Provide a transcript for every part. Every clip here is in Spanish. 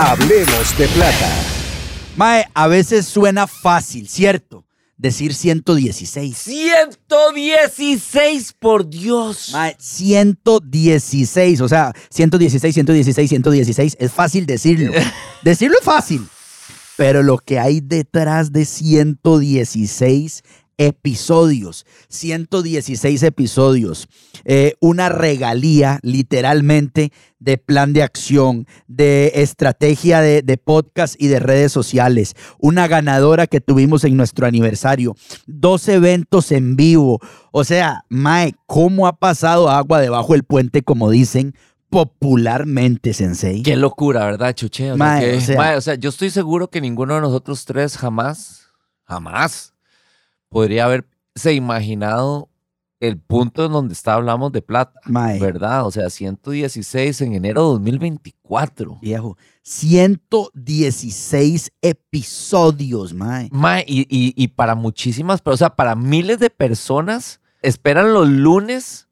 Hablemos de plata. Mae, a veces suena fácil, ¿cierto? Decir 116. 116, por Dios. Mae, 116, o sea, 116, 116, 116, es fácil decirlo. decirlo es fácil, pero lo que hay detrás de 116 episodios, 116 episodios, eh, una regalía literalmente de plan de acción, de estrategia de, de, podcast y de redes sociales, una ganadora que tuvimos en nuestro aniversario, dos eventos en vivo, o sea, Mae, ¿cómo ha pasado agua debajo del puente, como dicen? popularmente, Sensei. Qué locura, ¿verdad, Chuche? O sea, Mae, que- o sea- mae, o sea, yo estoy seguro que ninguno de nosotros tres jamás, jamás podría haberse imaginado el punto en donde está hablamos de plata, Mae. ¿verdad? O sea, 116 en enero de 2024. Viejo, 116 episodios, mae. Mae, y, y- y para muchísimas, pero o sea, para miles de personas esperan los lunes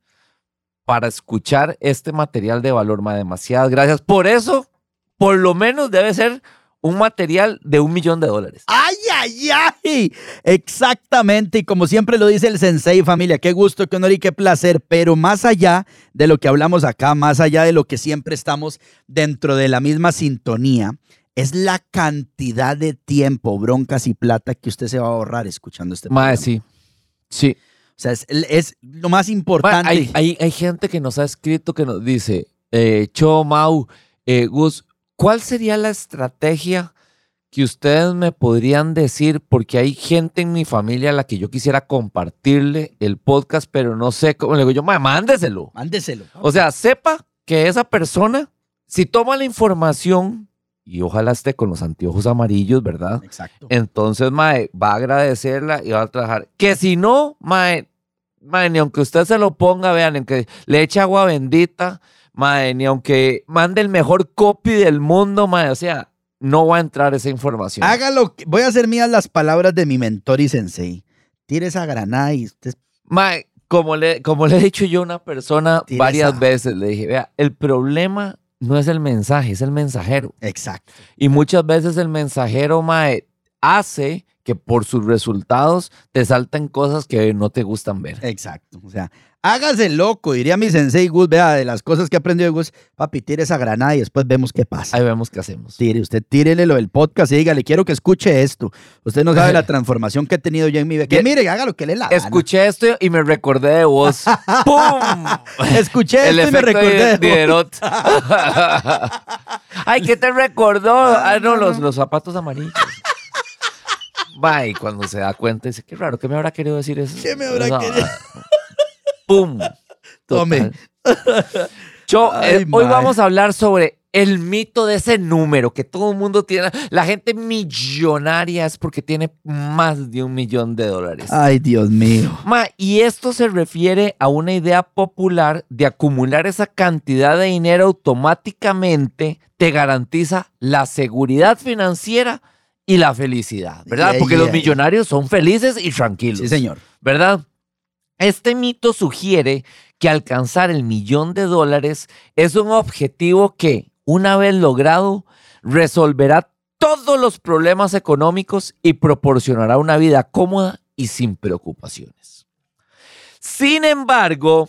para escuchar este material de valor, mae. Demasiadas gracias. Por eso, por lo menos debe ser un material de un millón de dólares. ¡Ay, ay, ay! Exactamente, y como siempre lo dice el sensei, familia, qué gusto, qué honor y qué placer, pero más allá de lo que hablamos acá, más allá de lo que siempre estamos dentro de la misma sintonía, es la cantidad de tiempo, broncas y plata que usted se va a ahorrar escuchando este programa. sí. Sí. O sea, es, es lo más importante. hay, hay, hay gente que nos ha escrito que nos dice, eh, Cho, Mau, eh, Gus, ¿cuál sería la estrategia que ustedes me podrían decir? Porque hay gente en mi familia a la que yo quisiera compartirle el podcast, pero no sé cómo. Le digo yo, "Mae, mándeselo. Mándeselo. O sea, sepa que esa persona, si toma la información, y ojalá esté con los anteojos amarillos, ¿verdad? Exacto. Entonces, mae, va a agradecerla y va a trabajar. Que si no, mae, mae, ni aunque usted se lo ponga, vean, ni aunque le eche agua bendita, mae, ni aunque mande el mejor copy del mundo, mae, o sea, no va a entrar esa información. Hágalo. Voy a hacer mías las palabras de mi mentor y sensei. Tire esa granada y usted Mae, como le, como le he dicho yo a una persona varias esa. veces, le dije, vea, el problema no es el mensaje, es el mensajero. Exacto. Y muchas veces el mensajero, mae, hace que por sus resultados te salten cosas que no te gustan ver. Exacto. O sea, hágase loco, diría mi sensei Gus, vea, de las cosas que aprendió de Gus, papi, tire esa granada y después vemos qué pasa. Ahí vemos qué hacemos. Tire, usted tírele lo del podcast y dígale, quiero que escuche esto. Usted no sabe la transformación que he tenido yo en mi vida. Que mire, haga lo que le la gana. Escuché esto y me recordé de vos. ¡Pum! Escuché El esto y me efecto recordé de vos. Diderot. Ay, ¿qué te recordó? Ah, no, los, los zapatos amarillos. Va, y cuando se da cuenta dice, qué raro, ¿qué me habrá querido decir eso? ¿Qué me habrá No, querido? ¡Pum! Tome. Total. Yo, Ay, eh, hoy mae. vamos a hablar sobre el mito de ese número que todo el mundo tiene. La gente millonaria es porque tiene más de un millón de dólares. Ay, Dios mío. Ma, y esto se refiere a una idea popular de acumular esa cantidad de dinero automáticamente te garantiza la seguridad financiera y la felicidad, ¿verdad? Yeah, Porque los millonarios son felices y tranquilos. Sí, señor. ¿verdad? Este mito sugiere que alcanzar el millón de dólares es un objetivo que, una vez logrado, resolverá todos los problemas económicos y proporcionará una vida cómoda y sin preocupaciones. Sin embargo,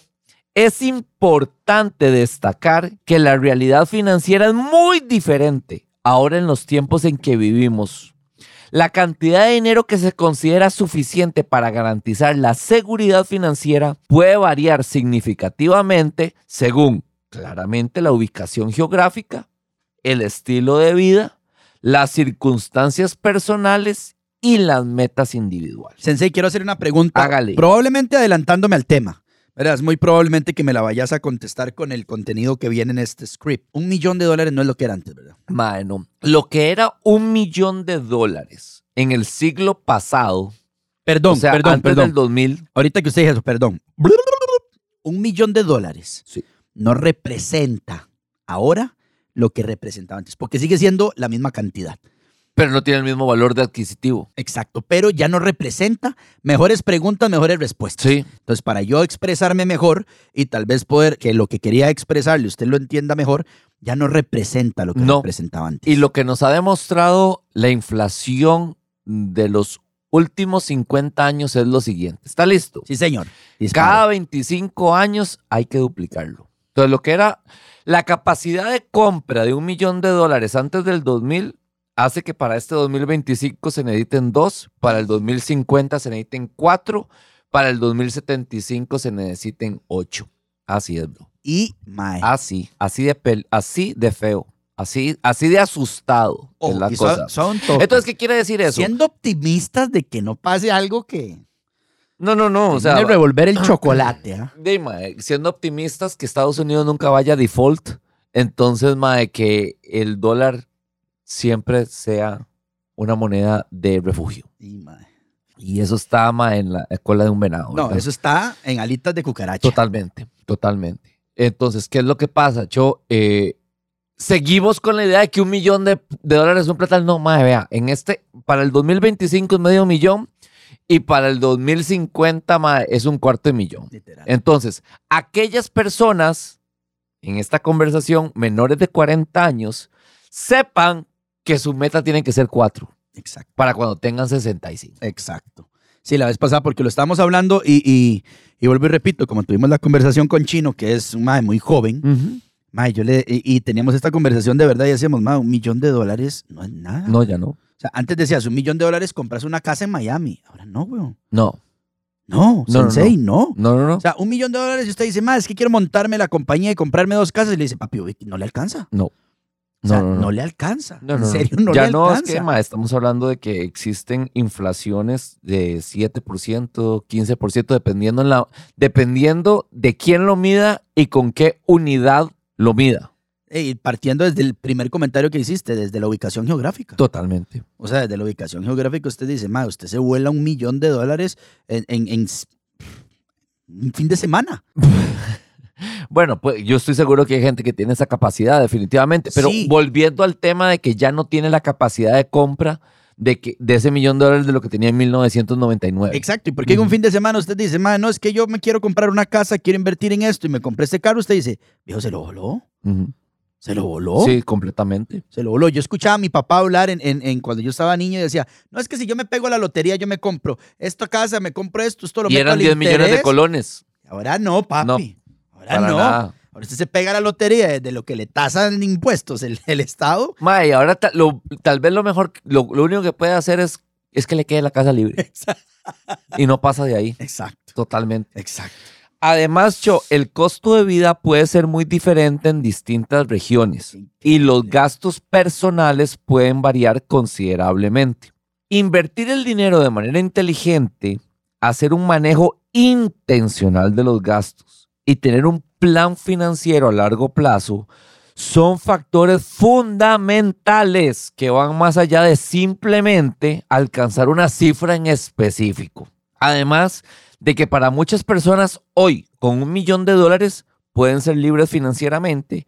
Es importante destacar que la realidad financiera es muy diferente ahora en los tiempos en que vivimos. La cantidad de dinero que se considera suficiente para garantizar la seguridad financiera puede variar significativamente según claramente la ubicación geográfica, el estilo de vida, las circunstancias personales y las metas individuales. Sensei, quiero hacer una pregunta. Hágale. Probablemente adelantándome al tema. Verás, muy probablemente que me la vayas a contestar con el contenido que viene en este script. Un millón de dólares no es lo que era antes, ¿verdad? Mae, no. Lo que era un millón de dólares en el siglo pasado, Perdón, o sea, perdón, antes perdón. del 2000, Ahorita que usted dijo eso, perdón. Un millón de dólares Sí. no representa ahora lo que representaba antes, porque sigue siendo la misma cantidad. Pero no tiene el mismo valor de adquisitivo. Exacto, pero ya no representa mejores preguntas, mejores respuestas. Sí. Entonces, para yo expresarme mejor y tal vez poder que lo que quería expresarle usted lo entienda mejor, ya no representa lo que No. representaba antes. Y lo que nos ha demostrado la inflación de los últimos 50 años es lo siguiente. ¿Está listo? Sí, señor. Cada 25 años hay que duplicarlo. Entonces, lo que era la capacidad de compra de un millón de dólares antes del 2000 hace que para este 2025 se necesiten dos, para el 2050 se necesiten cuatro, para el 2075 se necesiten ocho. Así es, bro. Y, mae. Así, así de, pel- así de feo, así, así de asustado ojo, es la son- son todos. Entonces, ¿qué quiere decir eso? siendo optimistas de que no pase algo que No, no, no. O sea, revolver el chocolate. ¿ah? de, mae, siendo optimistas que Estados Unidos nunca vaya a default, entonces, mae, que el dólar siempre sea una moneda de refugio. Y, eso está, mae, en la cola de un venado. No, ¿verdad? eso está en alitas de cucaracha. Totalmente, totalmente. Entonces, ¿qué es lo que pasa? Yo, eh, seguimos con la idea de que un millón de, de dólares es un platal. No, mae, vea, en este, para el 2025 es medio millón y para el 2050, mae, es un cuarto de millón. Literal. Entonces, aquellas personas en esta conversación menores de 40 años sepan que su meta tiene que ser cuatro Exacto. para cuando tengan 65. Exacto. Sí, la vez pasada, porque lo estábamos hablando y, y, y vuelvo y repito, como tuvimos la conversación con Chino, que es un mae muy joven, mae, yo le, y, y teníamos esta conversación de verdad y decíamos, mae, un millón de dólares no es nada. No, ya no. O sea, antes decías, un millón de dólares compras una casa en Miami. Ahora no, weón. No, No, No, sensei, no. no, no, no. O sea, un millón de dólares y usted dice, mae, es que quiero montarme la compañía y comprarme dos casas. Y le dice, papi, no le alcanza. No. O sea, No, no, no, no. le alcanza. No, en serio, no ya le no, alcanza. es que, ma, estamos hablando de que existen inflaciones de 7%, 15%, dependiendo, en la, dependiendo de quién lo mida y con qué unidad lo mida. Ey, partiendo desde el primer comentario que hiciste, desde la ubicación geográfica. Totalmente. O sea, desde la ubicación geográfica usted dice, ma, usted se vuela un millón de dólares en, en- en un fin de semana. Bueno, pues yo estoy seguro que hay gente que tiene esa capacidad, definitivamente. Pero Sí. volviendo al tema de que ya no tiene la capacidad de compra de, que, de ese millón de dólares de lo que tenía en 1999. Exacto, y porque en un Ujú. fin de semana usted dice, ma, no, es que yo me quiero comprar una casa, quiero invertir en esto y me compré este carro, usted dice, viejo, se lo voló, se lo voló. Sí, completamente. Se lo voló. Yo escuchaba a mi papá hablar en, en- en cuando yo estaba niño y decía, no es que si yo me pego a la lotería, yo me compro esta casa, me compro esto, esto lo Y meto eran al 10 millones de interés". colones. Ahora no, papi. Ahora Para no. nada. Ahora usted se pega a la lotería de lo que le tasan impuestos el, el Estado. Mae, ahora ta- lo- tal vez lo mejor, lo, lo único que puede hacer es, es que le quede la casa libre. y no pasa de ahí. Exacto, Totalmente. exacto. Además, Cho, el costo de vida puede ser muy diferente en distintas regiones y los gastos personales pueden variar considerablemente. Invertir el dinero de manera inteligente, hacer un manejo intencional de los gastos y tener un plan financiero a largo plazo son factores fundamentales que van más allá de simplemente alcanzar una cifra en específico. Además de que para muchas personas hoy con un millón de dólares pueden ser libres financieramente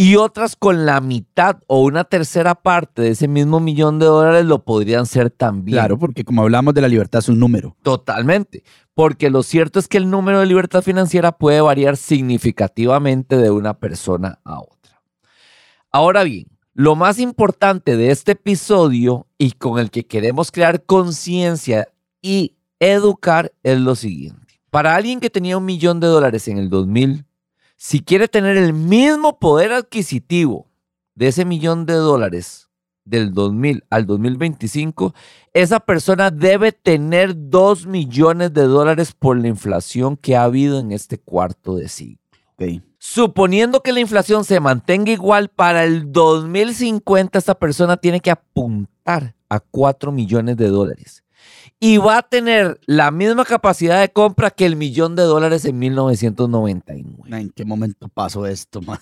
y otras con la mitad o una tercera parte de ese mismo millón de dólares lo podrían ser también. Claro, porque como hablamos de la libertad es un número. Totalmente. Porque lo cierto es que el número de libertad financiera puede variar significativamente de una persona a otra. Ahora bien, lo más importante de este episodio y con el que queremos crear conciencia y educar es lo siguiente. para alguien que tenía un millón de dólares en el 2000, si quiere tener el mismo poder adquisitivo de ese millón de dólares del 2000 al 2025, esa persona debe tener 2 millones de dólares por la inflación que ha habido en este cuarto de siglo. Suponiendo que la inflación se mantenga igual para el 2050, esta persona tiene que apuntar a 4 millones de dólares. Y va a tener la misma capacidad de compra que el millón de dólares en 1999. Ma, ¿En qué momento pasó esto, ma?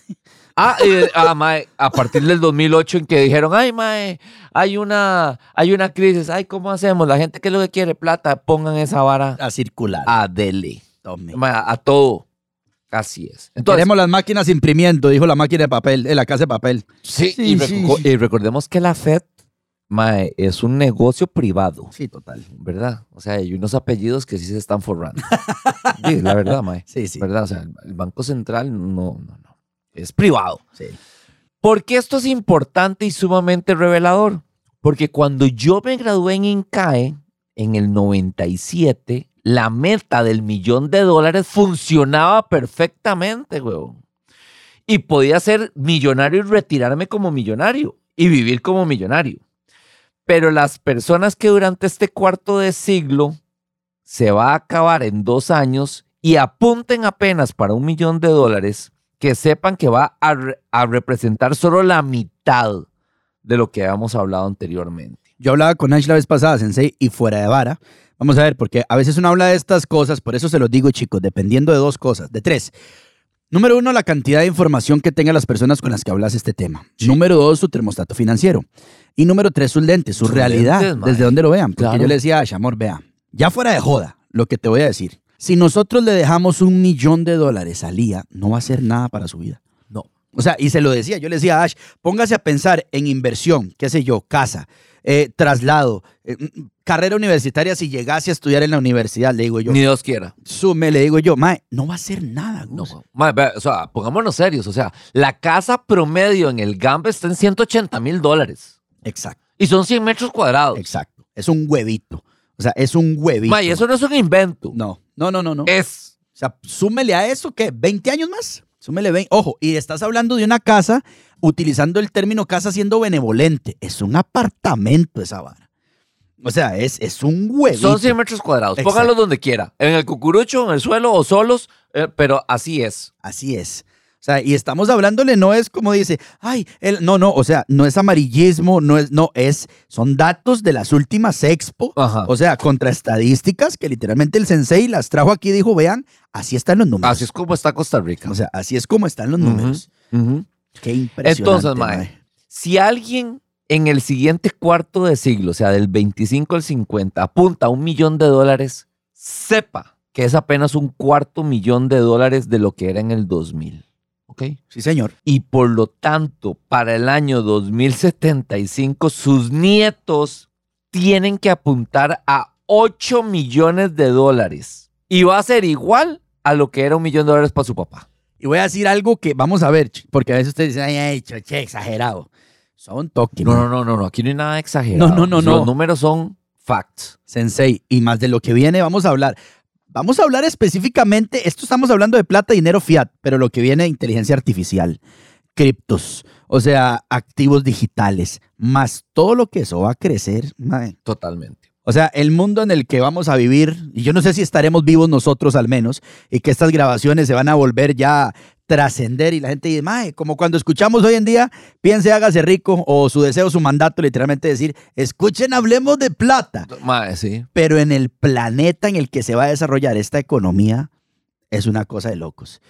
Ah, eh, ah, mae, a partir del 2008 en que dijeron, ay, mae, hay una, hay una crisis, ay, ¿cómo hacemos? La gente que es lo que quiere plata, pongan esa vara A circular. a dele. Mae, a todo. Así es. Entonces, Queremos las máquinas imprimiendo, dijo la máquina de papel, eh, la casa de papel. sí, Sí, y, sí, reco- sí. y recordemos que la FED, mae, es un negocio privado, Sí, total. ¿verdad? O sea, hay unos apellidos que sí se están forrando. sí, la verdad, mae. Sí, sí. ¿Verdad? O sea, el- el Banco Central no, no, no. Es privado. sí. ¿Por qué esto es importante y sumamente revelador? Porque cuando yo me gradué en INCAE, en el 97, la meta del millón de dólares funcionaba perfectamente, huevón. Y podía ser millonario y retirarme como millonario y vivir como millonario. Pero las personas que durante este cuarto de siglo se va a acabar en dos años y apunten apenas para un millón de dólares, que sepan que va a, re- a representar solo la mitad de lo que habíamos hablado anteriormente. Yo hablaba con Ash la vez pasada, Sensei, y fuera de vara. Vamos a ver, porque a veces uno habla de estas cosas, por eso se los digo, chicos, dependiendo de dos cosas, de tres. Número uno, la cantidad de información que tengan las personas con las que hablas este tema. Número dos, su termostato financiero. Y número tres, sus lentes, su realidad, lentes, desde donde lo vean. Porque Claro. yo le decía a Ash, amor, vea, ya fuera de joda, lo que te voy a decir. Si nosotros le dejamos un millón de dólares al día, no va a hacer nada para su vida. No. O sea, y se lo decía, yo le decía a Ash, póngase a pensar en inversión, qué sé yo, casa, eh, traslado, eh, mm, carrera universitaria si llegase a estudiar en la universidad, le digo yo, Ni Dios quiera. sume, le digo yo, mae, no va a hacer nada, No, Gus". mae, vea, o sea, pongámonos serios. O sea, la casa promedio en el GAMBE está en 180 mil dólares. Exacto, Y son 100 metros cuadrados. exacto. Es un huevito. O sea, es un huevito. Mae, eso no es un invento. No, no, no, no, no. Es. O sea, súmele a eso, ¿qué? ¿20 años más? Súmele 20. Ojo, y estás hablando de una casa, utilizando el término casa siendo benevolente. Es un apartamento esa vara. O sea, es, es un huevito. Son 100 metros cuadrados. Exacto. Pónganlo donde quiera. En el cucurucho, en el suelo o solos. eh, pero así es. Así es. O sea, y estamos hablándole, no es como dice, ay, el, no, no, o sea, no es amarillismo, no es, no, es, son datos de las últimas expo, Ajá. o sea, contra estadísticas que literalmente el sensei las trajo aquí y dijo, vean, así están los números. Así es como está Costa Rica. O sea, así es como están los números. Qué impresionante. Entonces, mae, si alguien en el siguiente cuarto de siglo, o sea, del 25 al 50, apunta a un millón de dólares, sepa que es apenas un cuarto millón de dólares de lo que era en el 2000. ¿Ok? Sí, señor. Y por lo tanto, para el año 2075, sus nietos tienen que apuntar a 8 millones de dólares. Y va a ser igual a lo que era un millón de dólares para su papá. Y voy a decir algo que vamos a ver, porque a veces ustedes dicen, ay, ay, choche, exagerado. Son toque, No, no, no, no, no. Aquí no hay nada exagerado. No, no, no, Los no. números son facts. Sensei, y más de lo que viene vamos a hablar. Vamos a hablar específicamente, esto estamos hablando de plata, dinero, fiat, pero lo que viene inteligencia artificial, criptos, o sea, activos digitales, más todo lo que eso va a crecer. Totalmente. O sea, el mundo en el que vamos a vivir, y yo no sé si estaremos vivos nosotros al menos, y que estas grabaciones se van a volver ya trascender y la gente dice, mae, como cuando escuchamos hoy en día, piense, hágase rico, o su deseo, su mandato, literalmente decir, escuchen, hablemos de plata Mae, sí. pero en el planeta en el que se va a desarrollar esta economía es una cosa de locos.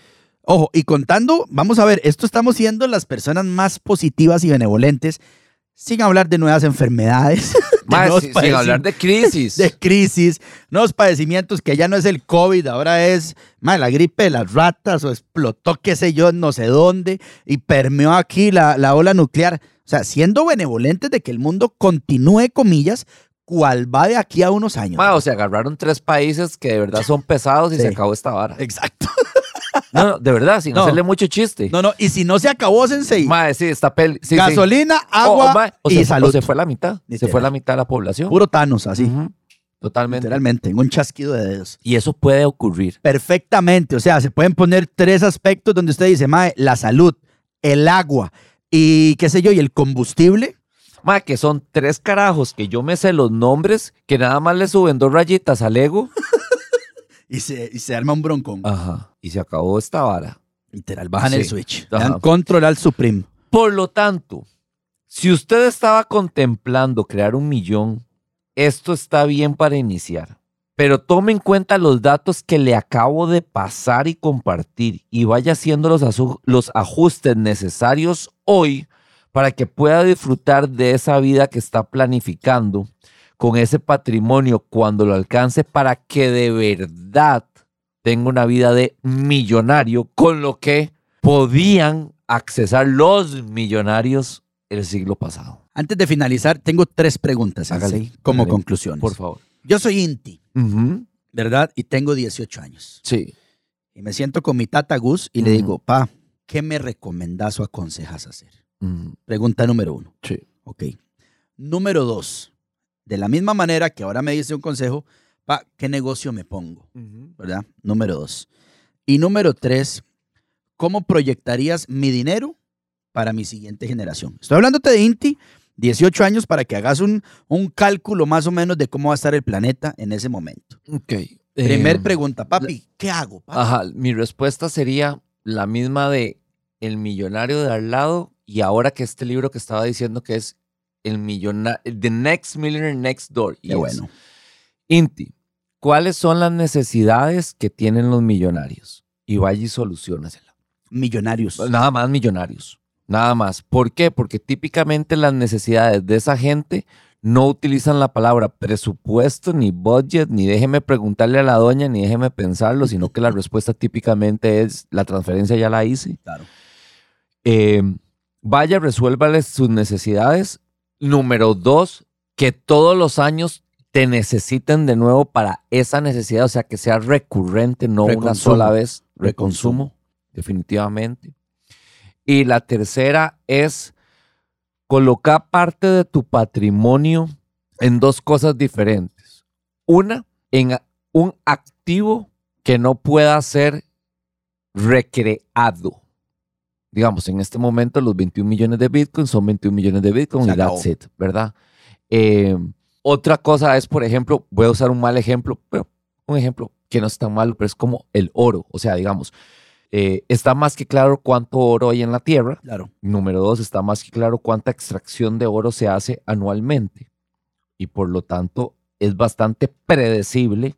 Ojo, y contando, vamos a ver, esto estamos siendo las personas más positivas y benevolentes, sin hablar de nuevas enfermedades, de sin hablar de crisis. de crisis, nuevos padecimientos que ya no es el COVID, ahora es la gripe de las ratas o explotó qué sé yo, no sé dónde, y permeó aquí la, la ola nuclear. O sea, siendo benevolentes de que el mundo continúe, comillas, cual va de aquí a unos años. O sea, agarraron tres países que de verdad son pesados y Sí. se acabó esta vara. Exacto. No, no, de verdad, sin No. hacerle mucho chiste. No, no, y si no se acabó, Sensei, Mae, sí, está peli. sí, sí. gasolina, O- o, agua mae, o y se, salud. o se fue la mitad. Se Literal. fue la mitad de la población. Puro Thanos, así. Ujú. Totalmente. Literalmente, en un chasquido de dedos. Y eso puede ocurrir. Perfectamente. O sea, se pueden poner tres aspectos donde usted dice, mae, la salud, el agua y qué sé yo, y el combustible. Ma, que son tres carajos que yo me sé los nombres, que nada más le suben dos rayitas al ego. Y se, y se arma un broncón. Ajá. Y se acabó esta vara. Literal, bajan Sí. el switch. Ajá. Dan control al supreme. Por lo tanto, si usted estaba contemplando crear un millón, esto está bien para iniciar. Pero tome en cuenta los datos que le acabo de pasar y compartir y vaya haciendo los, los ajustes necesarios hoy para que pueda disfrutar de esa vida que está planificando con ese patrimonio cuando lo alcance para que de verdad tenga una vida de millonario con lo que podían accesar los millonarios el siglo pasado. Antes de finalizar, tengo tres preguntas Hágale, como hágale. conclusiones. Por favor. Yo soy Inti, ¿verdad? Y tengo 18 años. Sí. Y me siento con mi tata Gus y le digo, pa, ¿qué me recomendás o aconsejas hacer? Pregunta número uno. Sí. Ok. Número dos. De la misma manera que ahora me dice un consejo, pa, ¿qué negocio me pongo? ¿Verdad? Número dos. Y número tres, ¿cómo proyectarías mi dinero para mi siguiente generación? Estoy hablándote de Inti, 18 años, para que hagas un, un cálculo más o menos de cómo va a estar el planeta en ese momento. Ok. Primer Eh, pregunta, papi, ¿qué hago? papi? Ajá, mi respuesta sería la misma de El millonario de al lado y ahora que este libro que estaba diciendo que es el millonario, The Next Millionaire Next Door. Y bueno. Inti, ¿cuáles son las necesidades que tienen los millonarios? Y vaya y solucionasela. Millonarios. Nada más millonarios. Nada más. ¿Por qué? Porque típicamente las necesidades de esa gente no utilizan la palabra presupuesto, ni budget, ni déjeme preguntarle a la doña, ni déjeme pensarlo, sino que la respuesta típicamente es la transferencia ya la hice. Claro. Eh, vaya, resuélvales sus necesidades. Número dos, que todos los años te necesiten de nuevo para esa necesidad, o sea, que sea recurrente, no una sola vez. Reconsumo. Reconsumo, definitivamente. Y la tercera es colocar parte de tu patrimonio en dos cosas diferentes. Una, en un activo que no pueda ser recreado. Digamos, en este momento los 21 millones de Bitcoin son 21 millones de Bitcoin Se y that's it, ¿verdad? Eh, otra cosa es, por ejemplo, voy a usar un mal ejemplo, pero un ejemplo que no es tan malo, pero es como el oro. O sea, digamos, eh, está más que claro cuánto oro hay en la tierra. Claro. Número dos, está más que claro cuánta extracción de oro se hace anualmente. Y por lo tanto, es bastante predecible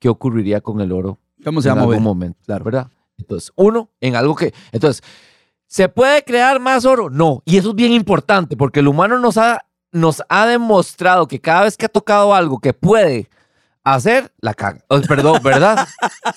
qué ocurriría con el oro ¿Cómo se en algún momento, Claro. ¿verdad? Entonces, uno, en algo que... Entonces, ¿se puede crear más oro? No. Y eso es bien importante porque el humano nos ha, nos ha demostrado que cada vez que ha tocado algo que puede hacer, la caga. Oh, Perdón, ¿verdad?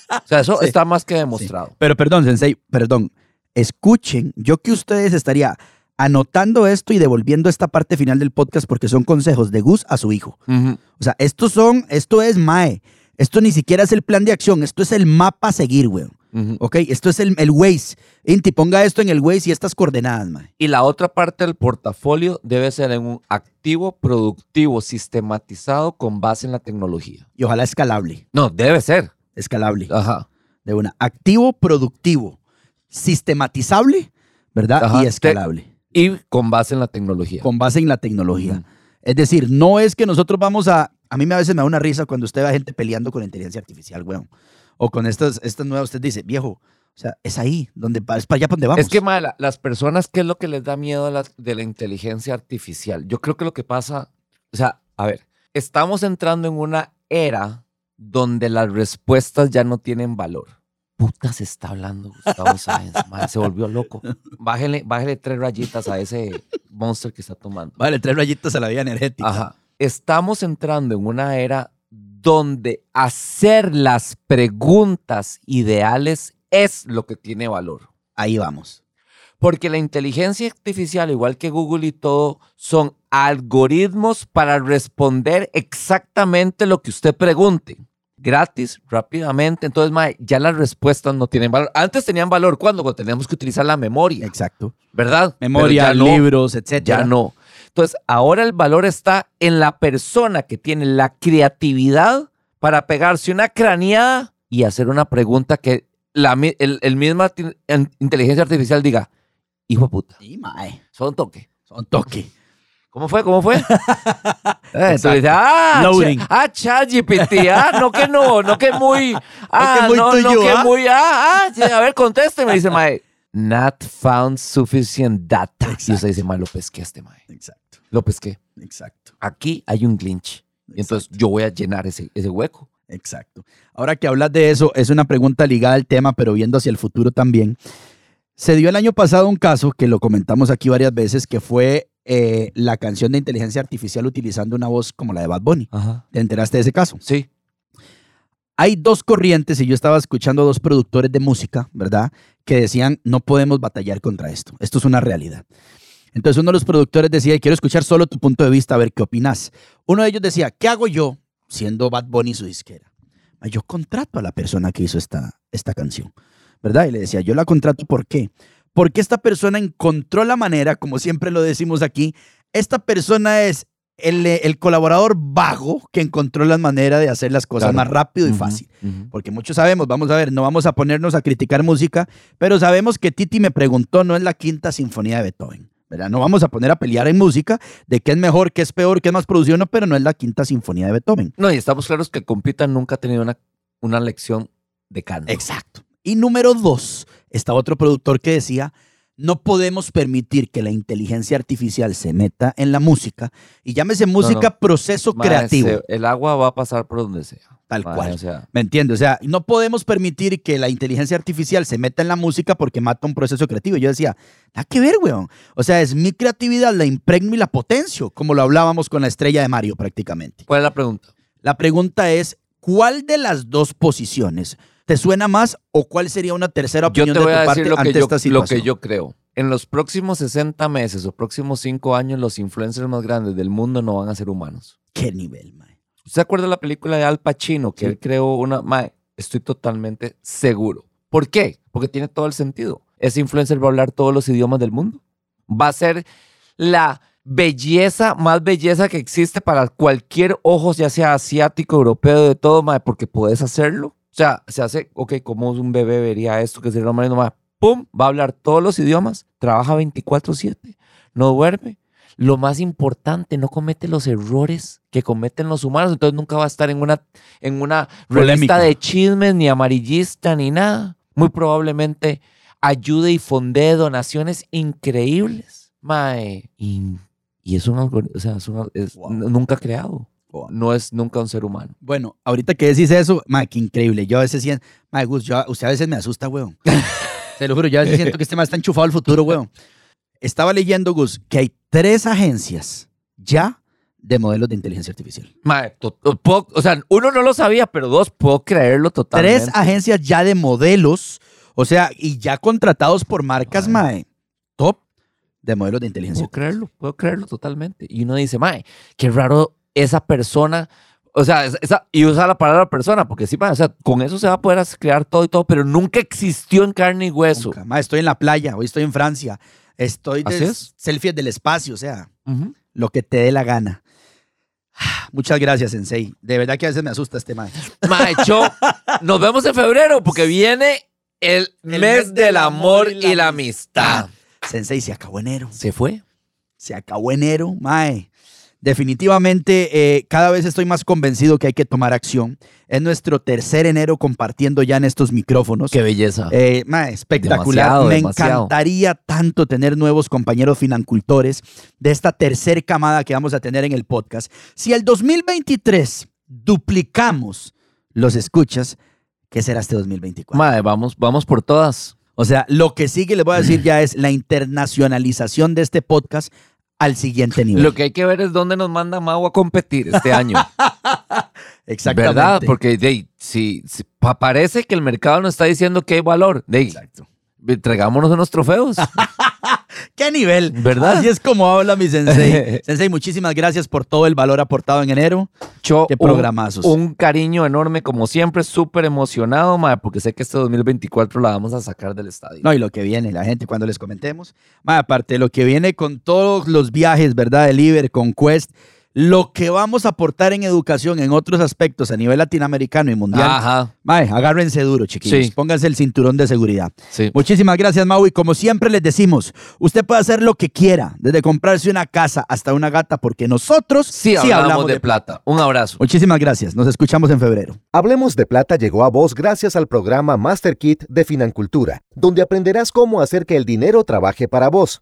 o sea, eso Sí. está más que demostrado. Pero perdón, Sensei, perdón. Escuchen, yo que ustedes estaría anotando esto y devolviendo esta parte final del podcast porque son consejos de Gus a su hijo. O sea, estos son, esto es MAE. Esto ni siquiera es el plan de acción, esto es el mapa a seguir, weón. Ujú. ¿Ok? Esto es el, el Waze. Inti, ponga esto en el Waze y estas coordenadas, mae. Y la otra parte del portafolio debe ser en un activo productivo sistematizado con base en la tecnología. Y ojalá escalable. No, debe ser. Escalable. Ajá. De una. Activo, productivo, sistematizable, ¿verdad? Ajá, Y te- escalable. Y con base en la tecnología. Con base en la tecnología. Es decir, no es que nosotros vamos a... A mí me a veces me da una risa cuando usted ve a gente peleando con la inteligencia artificial, weón. O con estas, estas nuevas, usted dice, viejo, o sea, es ahí, donde, es para allá donde vamos. Es que ma, la- las personas, ¿qué es lo que les da miedo a las- de la inteligencia artificial? Yo creo que lo que pasa, o sea, a ver, estamos entrando en una era donde las respuestas ya no tienen valor. Puta se está hablando Gustavo Sáenz, ma, se volvió loco. Bájele, bájele tres rayitas a ese monster que está tomando. Vale, tres rayitas a la vida energética. Ajá. Estamos entrando en una era donde hacer las preguntas ideales es lo que tiene valor. Ahí vamos. Porque la inteligencia artificial, igual que Google y todo, son algoritmos para responder exactamente lo que usted pregunte. Gratis, rápidamente. Entonces, mae, ya las respuestas no tienen valor. Antes tenían valor cuando, Cuando teníamos que utilizar la memoria, Exacto. ¿verdad? Memoria, Pero ya no, libros, etcétera. Ya no. Entonces, ahora el valor está en la persona que tiene la creatividad para pegarse una craneada y hacer una pregunta que la, el, el misma inteligencia artificial diga, hijo de puta, Sí, mae. son toque. Son toque. ¿Cómo fue? ¿Cómo fue? Eh, Entonces dice, ah, Loading. ah, ChatGPT, ah, no que no, no que muy, ah, muy no, no tuyo, que ¿ah? muy, ah, ah, a ver, contésteme, dice Mae, not found sufficient data. Y usted dice, Mae, lo pesqué este Mae, Exacto, lo pesqué. exacto. Aquí hay un glitch. Y entonces yo voy a llenar ese, ese hueco. Exacto. Ahora que hablas de eso, es una pregunta ligada al tema, pero viendo hacia el futuro también. Se dio el año pasado un caso que lo comentamos aquí varias veces, que fue eh, la canción de inteligencia artificial utilizando una voz como la de Bad Bunny. Ajá. ¿Te enteraste de ese caso? Sí. Hay dos corrientes y yo estaba escuchando a dos productores de música, ¿verdad? Que decían, no podemos batallar contra esto. Esto es una realidad. Entonces uno de los productores decía, quiero escuchar solo tu punto de vista, a ver qué opinas. Uno de ellos decía, ¿qué hago yo siendo Bad Bunny su disquera? "Ah, Yo contrato a la persona que hizo esta, esta canción, ¿verdad? Y le decía, yo la contrato, ¿por qué? Porque esta persona encontró la manera, como siempre lo decimos aquí, esta persona es el, el colaborador vago que encontró la manera de hacer las cosas Claro. más rápido y Ujú, fácil. ujú. Porque muchos sabemos, vamos a ver, no vamos a ponernos a criticar música, pero sabemos que Titi me preguntó, no es la quinta sinfonía de Beethoven. ¿Verdad? No vamos a poner a pelear en música de qué es mejor, qué es peor, qué es más producido, no, pero no es la quinta sinfonía de Beethoven. No, y estamos claros que Compita nunca ha tenido una, una lección de canto. Exacto. Y número dos, está otro productor que decía, no podemos permitir que la inteligencia artificial se meta en la música y llámese música proceso creativo, se- el agua va a pasar por donde sea. tal cual. O sea, ¿Me entiendes? O sea, no podemos permitir que la inteligencia artificial se meta en la música porque mata un proceso creativo. Yo decía, nada que ver, weón. O sea, es mi creatividad, la impregno y la potencio, como lo hablábamos con la estrella de Mario prácticamente. ¿cuál es la pregunta? La pregunta es, ¿cuál de las dos posiciones te suena más o cuál sería una tercera Yo opinión te voy de a tu parte decir lo que, ante yo, esta lo situación? que yo creo. En los próximos 60 meses o próximos 5 años, los influencers más grandes del mundo no van a ser humanos. ¿Qué nivel, mae? ¿Usted se acuerda de la película de Al Pacino que Sí. él creó una... Mae, estoy totalmente seguro. ¿Por qué? Porque tiene todo el sentido. Ese influencer va a hablar todos los idiomas del mundo. Va a ser la belleza, más belleza que existe para cualquier ojo, ya sea asiático, europeo, de todo, mae, porque puedes hacerlo. O sea, se hace, ok, como un bebé vería esto, que sería lindo, mae, pum, va a hablar todos los idiomas, trabaja 24/7, no duerme. Lo más importante, no comete los errores que cometen los humanos, entonces nunca va a estar en una, en una Polémica. revista de chismes, ni amarillista, ni nada. Muy probablemente ayude y fondee donaciones increíbles. Mae, y, y es un algoritmo, o sea, es un- es Wow. n- nunca creado. No es nunca un ser humano. Bueno, ahorita que decís eso, mae, qué increíble. Yo a veces siento, mae, Gus, yo, usted a veces me asusta, weón. Se lo juro, yo a veces siento que este mae está enchufado al futuro, weón. Estaba leyendo, Gus, que hay tres agencias ya de modelos de inteligencia artificial. To- puedo- o sea, uno no lo sabía, pero dos, puedo creerlo totalmente. Tres agencias ya de modelos, o sea, y ya contratados por marcas, mae, top de modelos de inteligencia Puedo creerlo, puedo creerlo totalmente. Y uno dice, mae, qué raro esa persona, o sea, esa- y usa la palabra persona, porque sí, o sea, con eso se va a poder crear todo y todo, pero nunca existió en carne y hueso. Nunca. Estoy en la playa, hoy estoy en Francia, estoy de es. selfies del espacio, o sea, lo que te dé la gana. Muchas gracias, Sensei. De verdad que a veces me asusta este mae. Mae, yo, nos vemos en febrero, porque viene el, mes, del amor y la amistad. Sensei, se acabó enero. ¿Se fue? Se acabó enero, mae. Definitivamente, eh, cada vez estoy más convencido que hay que tomar acción. Es nuestro tercer enero compartiendo ya en estos micrófonos. Qué belleza. Eh, espectacular. Demasiado, Me demasiado. encantaría tanto tener nuevos compañeros financultores de esta tercer camada que vamos a tener en el podcast. Si el 2023 duplicamos los escuchas, ¿qué será este 2024? Mae, vamos, vamos por todas. O sea, lo que sigue, les voy a decir ya es la internacionalización de este podcast al siguiente nivel. Lo que hay que ver es dónde nos manda Mau a competir este año. Exactamente. ¿Verdad? Porque de, si, si- pa- parece que el mercado nos está diciendo que hay valor. De, Exacto. Entregámonos unos trofeos. ¿Qué nivel? ¿Verdad? Así es como habla mi sensei. sensei, muchísimas gracias por todo el valor aportado en enero. Qué un- programazos. Un, cariño enorme, como siempre, súper emocionado, porque sé que este 2024 la vamos a sacar del estadio. No, y lo que viene, la gente, cuando les comentemos. Ma, aparte, lo que viene con todos los viajes, ¿verdad? De Liber, con Quest, lo que vamos a aportar en educación en otros aspectos a nivel latinoamericano y mundial. Ajá, Mae, agárrense duro, chiquillos. Sí. Pónganse el cinturón de seguridad. sí. Muchísimas gracias, Mau. Y como siempre les decimos, usted puede hacer lo que quiera, desde comprarse una casa hasta una gata, porque nosotros Sí, hablamos, de, plata. Un abrazo. Muchísimas gracias. Nos escuchamos en febrero. Hablemos de Plata llegó a vos gracias al programa Master Kit de Financultura, donde aprenderás cómo hacer que el dinero trabaje para vos.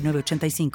906985.